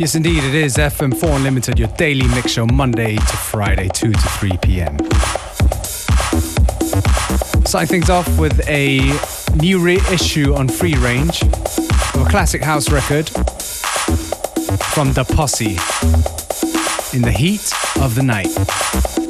Yes, indeed, it is FM4 Unlimited, your daily mix show, Monday to Friday, 2 to 3 p.m. Starting things off with a new reissue on Free Range of a classic house record from The Posse in the heat of the night.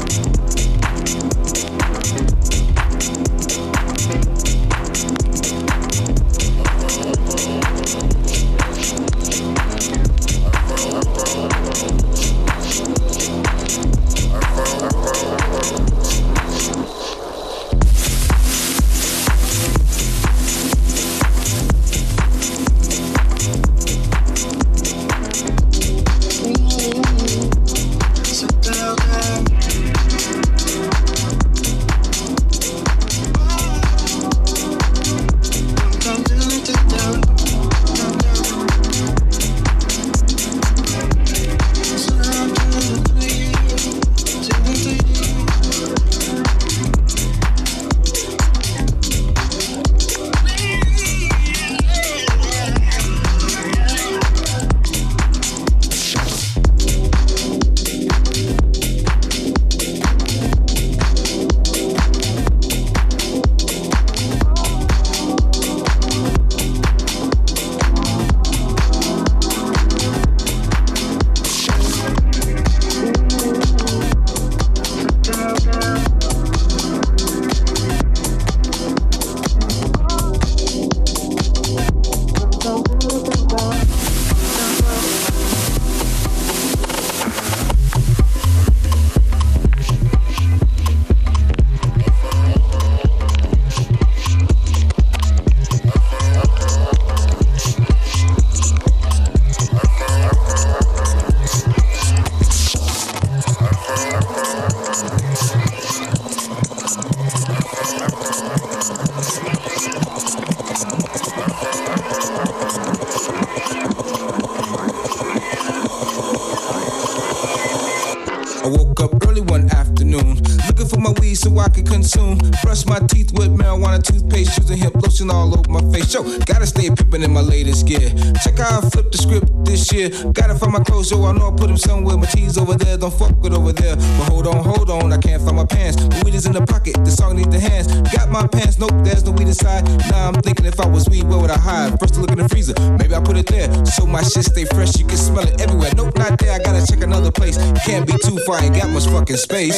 Consume. Brush my teeth with marijuana toothpaste, using hip lotion all over my face. Yo, gotta stay pimpin' in my latest gear. Check how I flip the script this year. Gotta find my clothes, yo, I know I put them somewhere. My tees over there, don't fuck with over there. But hold on, hold on, I can't find my pants. The weed is in the pocket, the song needs the hands. Got my pants, nope, there's no weed inside. Now I'm thinking if I was weed, where would I hide? First to look in the freezer, maybe I put it there. So my shit stay fresh, you can smell it everywhere. Nope, not there, I gotta check another place. Can't be too far, ain't got much fucking space.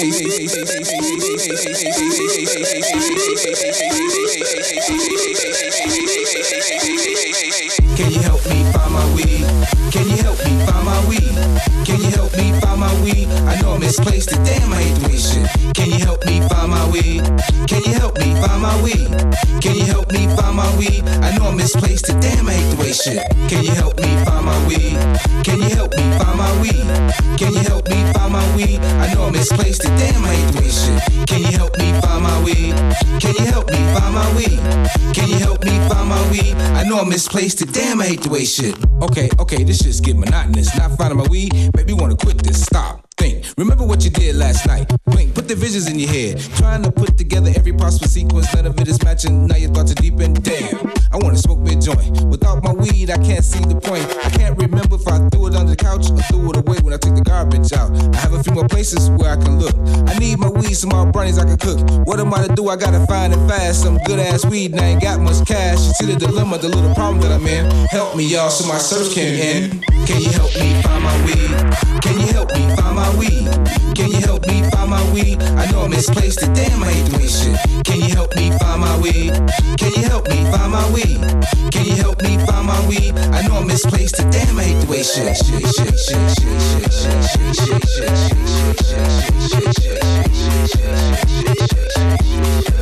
Can you help me find my weed? Can you help me find my weed? Can you help me find my weed? I know I misplaced it, damn, I the way shit. Can you help me find my weed? Can you help me find my weed? Can you help me find my weed? I know I misplaced it, damn, I hate the way shit. Can you help me find my weed? Can you help me find my weed? Can you help me find my weed? I know I misplaced it, damn, I hate the way Can you help me find my weed? Can you help me find my weed? Can you help me find my weed? I know I misplaced it, damn, I hate the way shit. Okay, okay, this shit's getting monotonous. Not finding my weed, make me wanna quit this. Stop. Think. Remember what you did last night. Blink. Put the visions in your head. Trying to put together every possible sequence. None of it is matching. Now your thoughts are deep and Damn. I wanna smoke me a joint. Without my weed, I can't see the point. I can't remember if I threw it under the couch or threw it away when I took the garbage out. I have a few more places where I can look. I need my weed, some more brownies I can cook. What am I to do? I gotta find it fast. Some good ass weed and I ain't got much cash. You see the dilemma, the little problem that I'm in. Help me, y'all, so my search can end. Can you help me find my weed? Can you help me find my weed? Can you help me find my weed? I know I'm misplaced it, damn, I hate doing shit. Can you help me find my weed? Can you help me find my weed? Can you help me find my weed? I know I'm misplaced it, damn, I hate the way shit. shit, shit, shit, shit, shit, shit, shit, shit, shit, All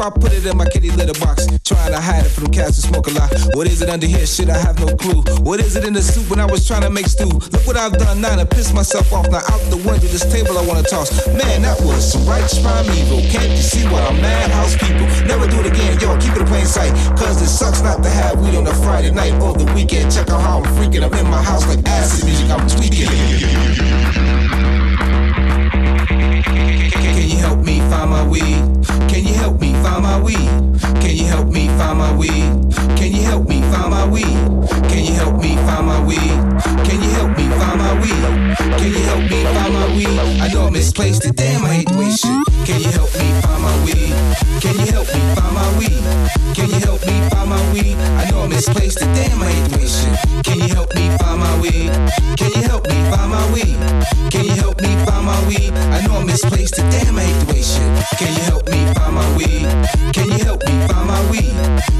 I put it in my kitty litter box, trying to hide it from cats who smoke a lot. What is it under here? Shit, I have no clue. What is it in the soup when I was trying to make stew? Look what I've done now to piss myself off. Now out the window, this table I wanna toss. Man, that was some righteous primeval. Can't you see why I'm mad? House people? Never do it again, yo. Keep it in plain sight. Cause it sucks not to have weed on a Friday night or the weekend. Check out how I'm freaking. I'm in my house like acid music. I'm tweaking. Can you help me find my weed? Can you help me find my weed? Can you help me find my weed? Can you help me find my weed? Can you help me find my weed? Can you help me find my weed? Can you help me find my weed? I know I misplaced it, damn, I hate the way shit. Can you help me find my weed? Can you help me find my weed? Can you help me find my weed? I know I misplaced it, damn, I hate the way shit. Can you help me find my weed? Can you my weed? Can you help me find my weed? I know I'm misplaced it, damn, I hate the way shit. Can you help me find my weed? Can you help me find my weed?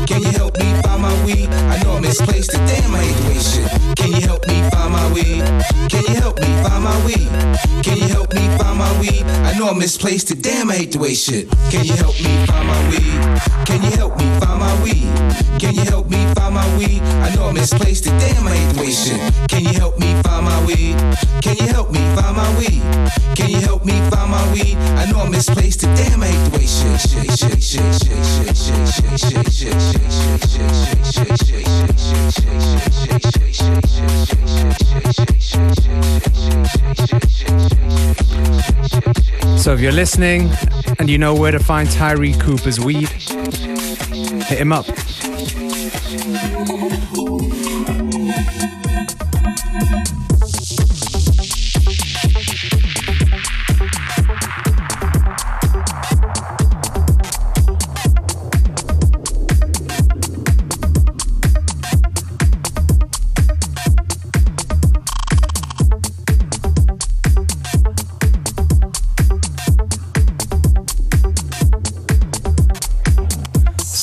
Can you help me find my weed? I know I'm misplaced it, damn, I hate the way shit. Can you help me find my weed? Can you help me find my weed? Can you help me find my weed? I know I'm misplaced it, damn, I hate the way shit. Can you help me find my weed? Can you help me find my weed? Can you help me find my weed? I know I'm misplaced it, damn, I hate the way shit. Can you help me find my weed? Can you help me find my weed? Can you help me find my weed? I know I'm misplaced it, damn, I hate the way So if you're listening and you know where to find Tyree Cooper's weed, hit him up.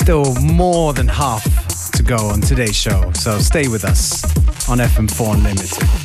Still more than half to go on today's show, so stay with us on FM4 Unlimited.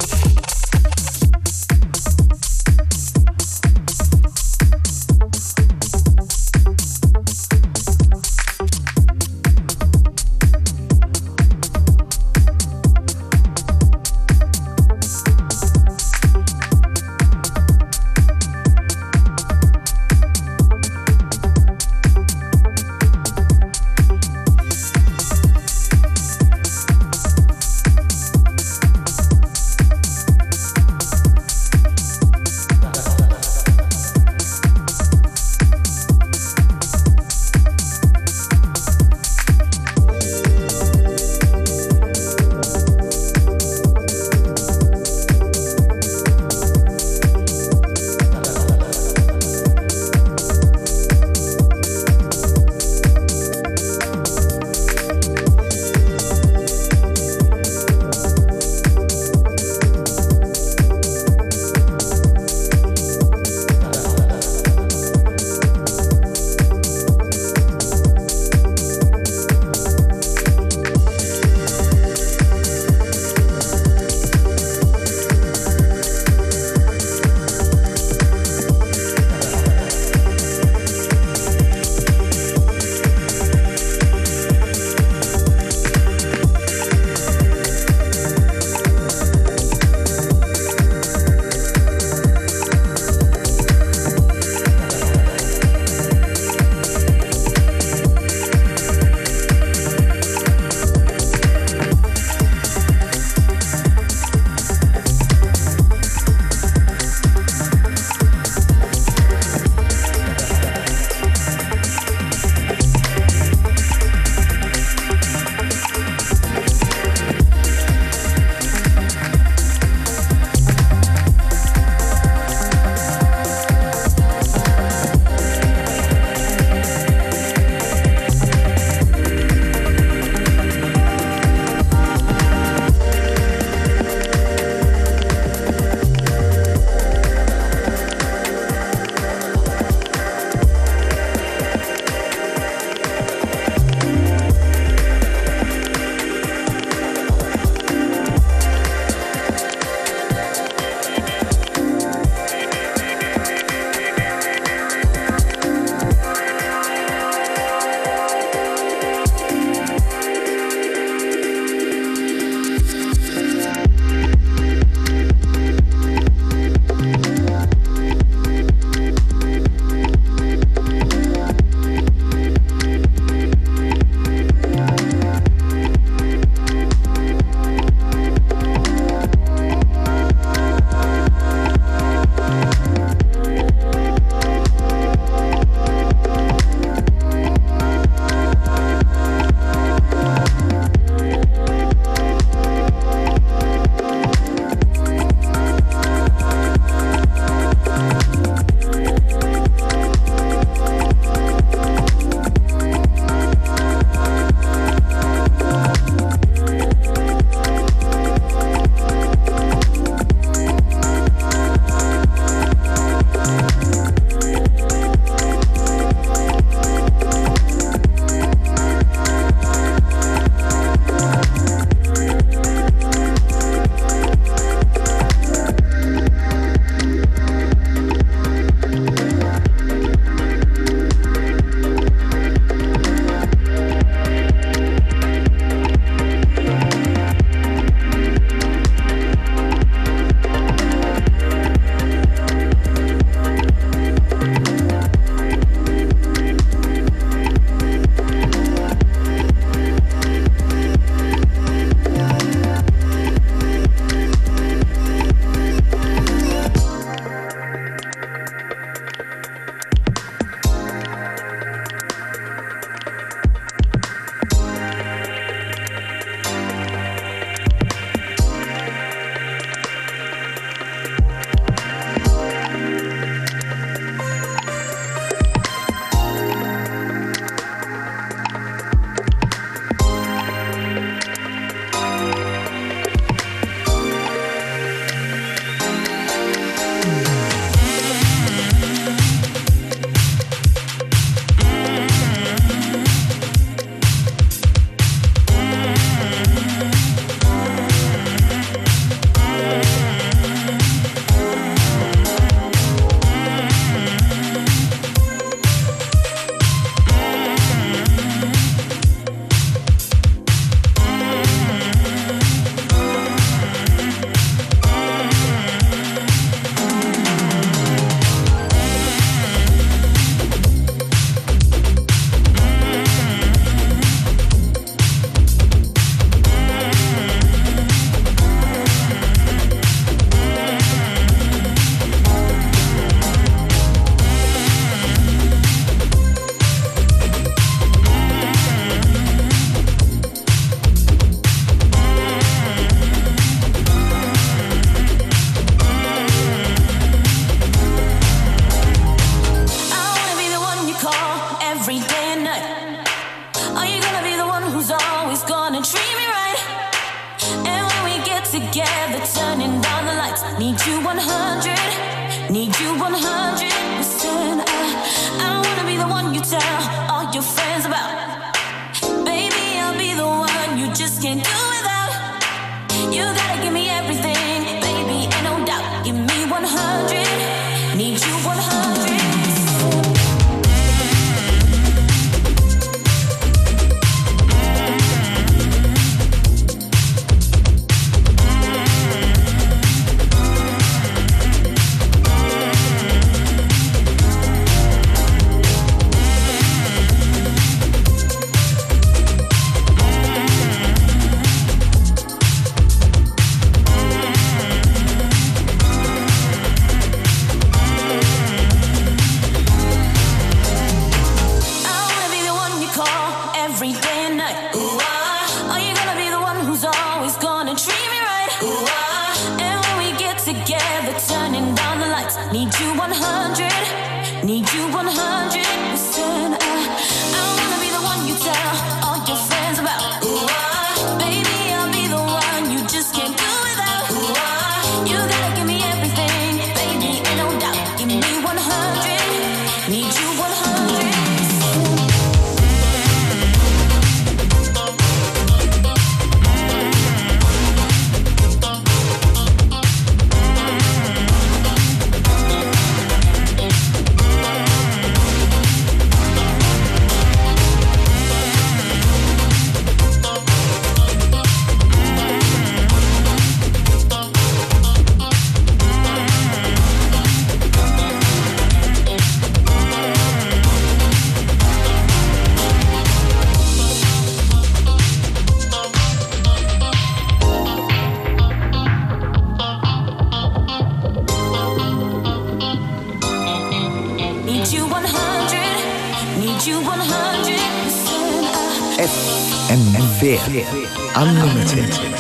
Unlimited.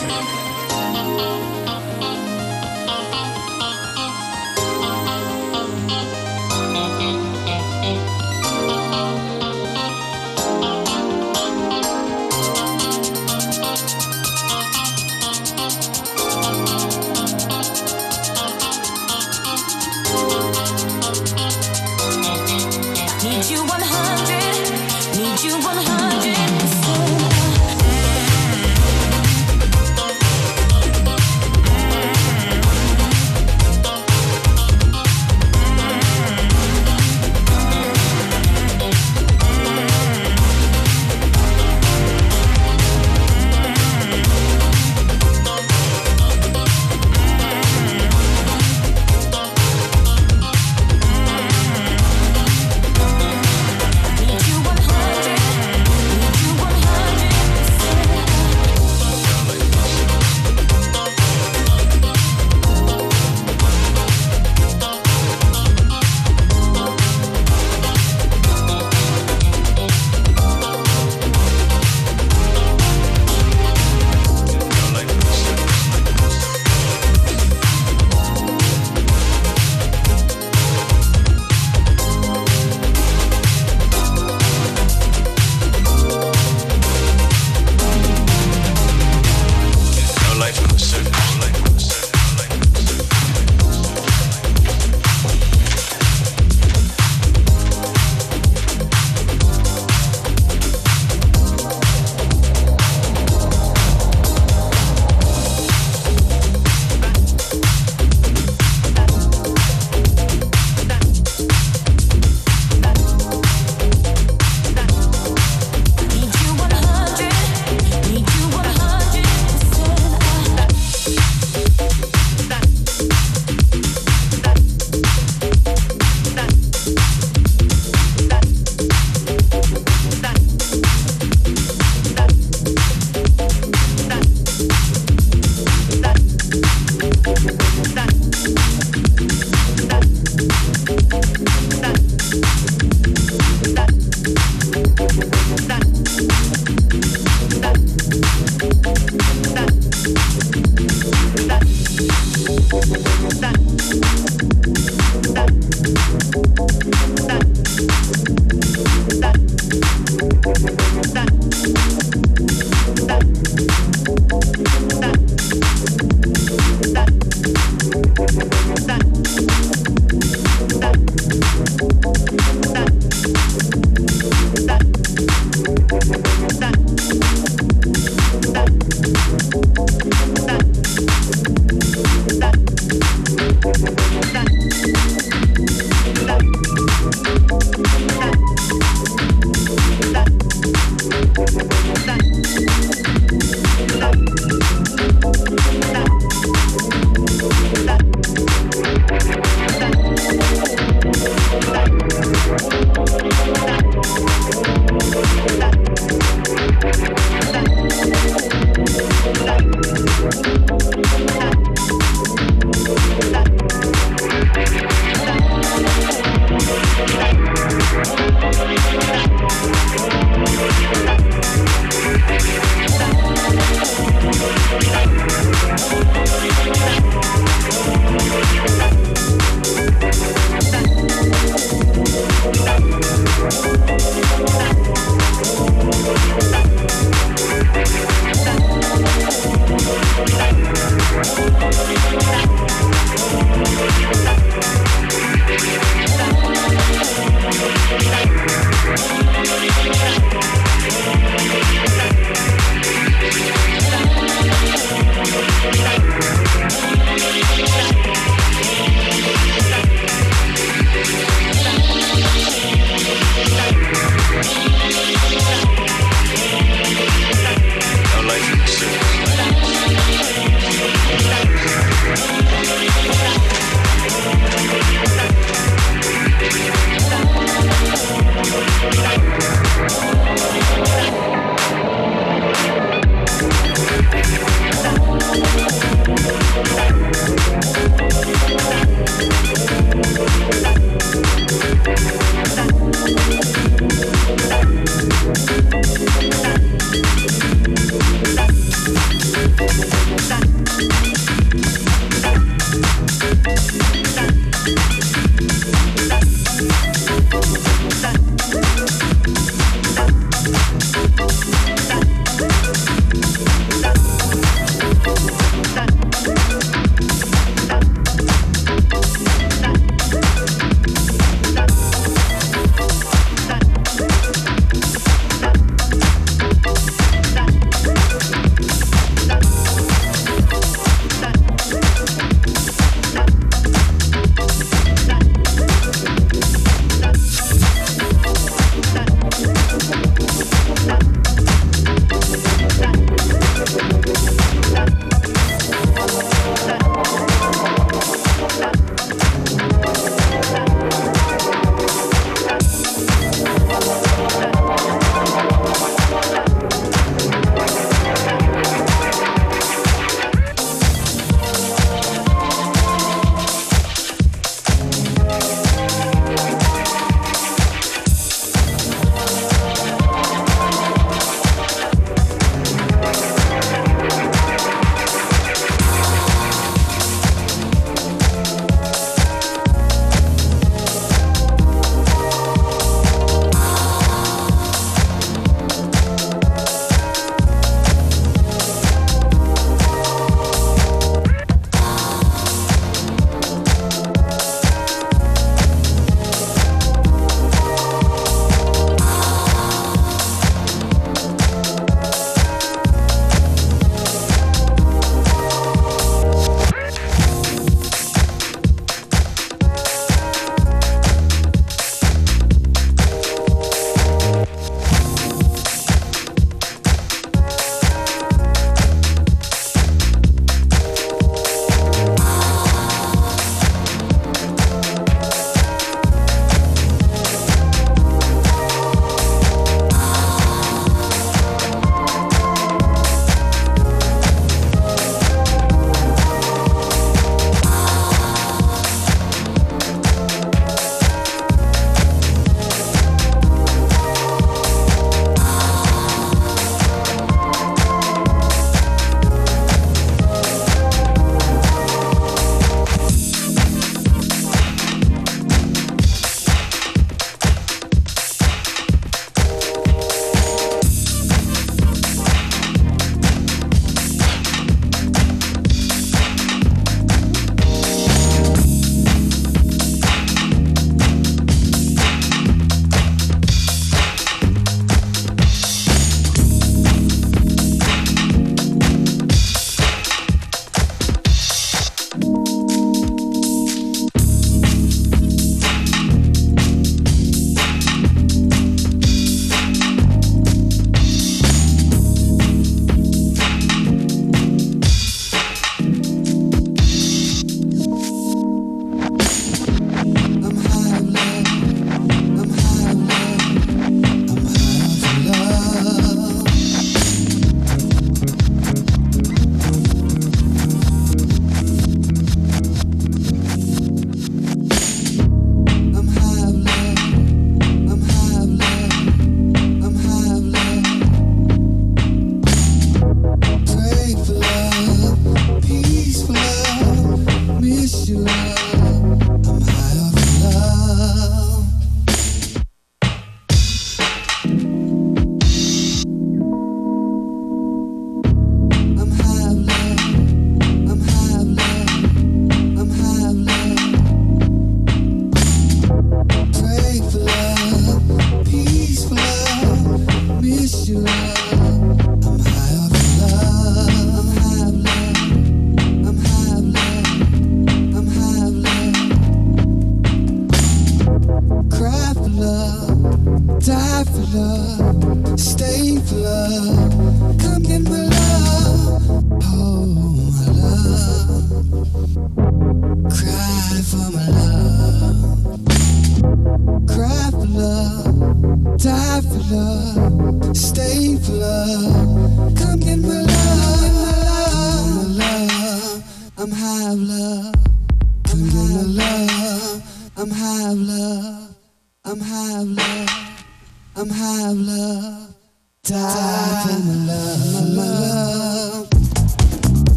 after love.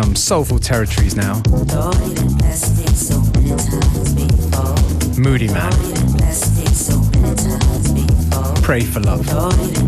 Some soulful territories now. Moodymann. Pray for love.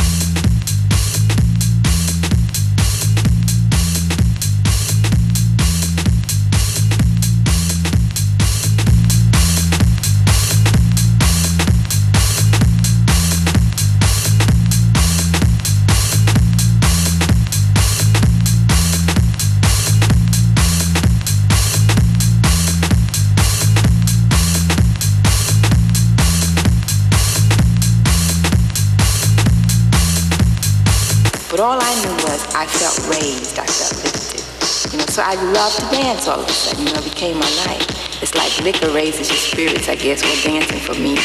so I loved to dance all of a sudden, you know, it became my life. It's like liquor raises your spirits, I guess. Well, dancing for me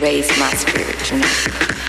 raised my spirits, you know.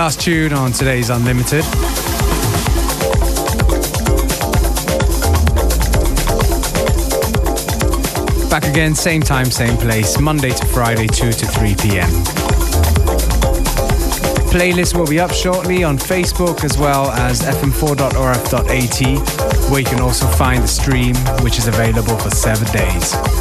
Last tune on today's Unlimited. Back again, same time, same place, Monday to Friday, 2 to 3 p.m. Playlist will be up shortly on Facebook as well as fm4.orf.at, where you can also find the stream, which is available for seven days.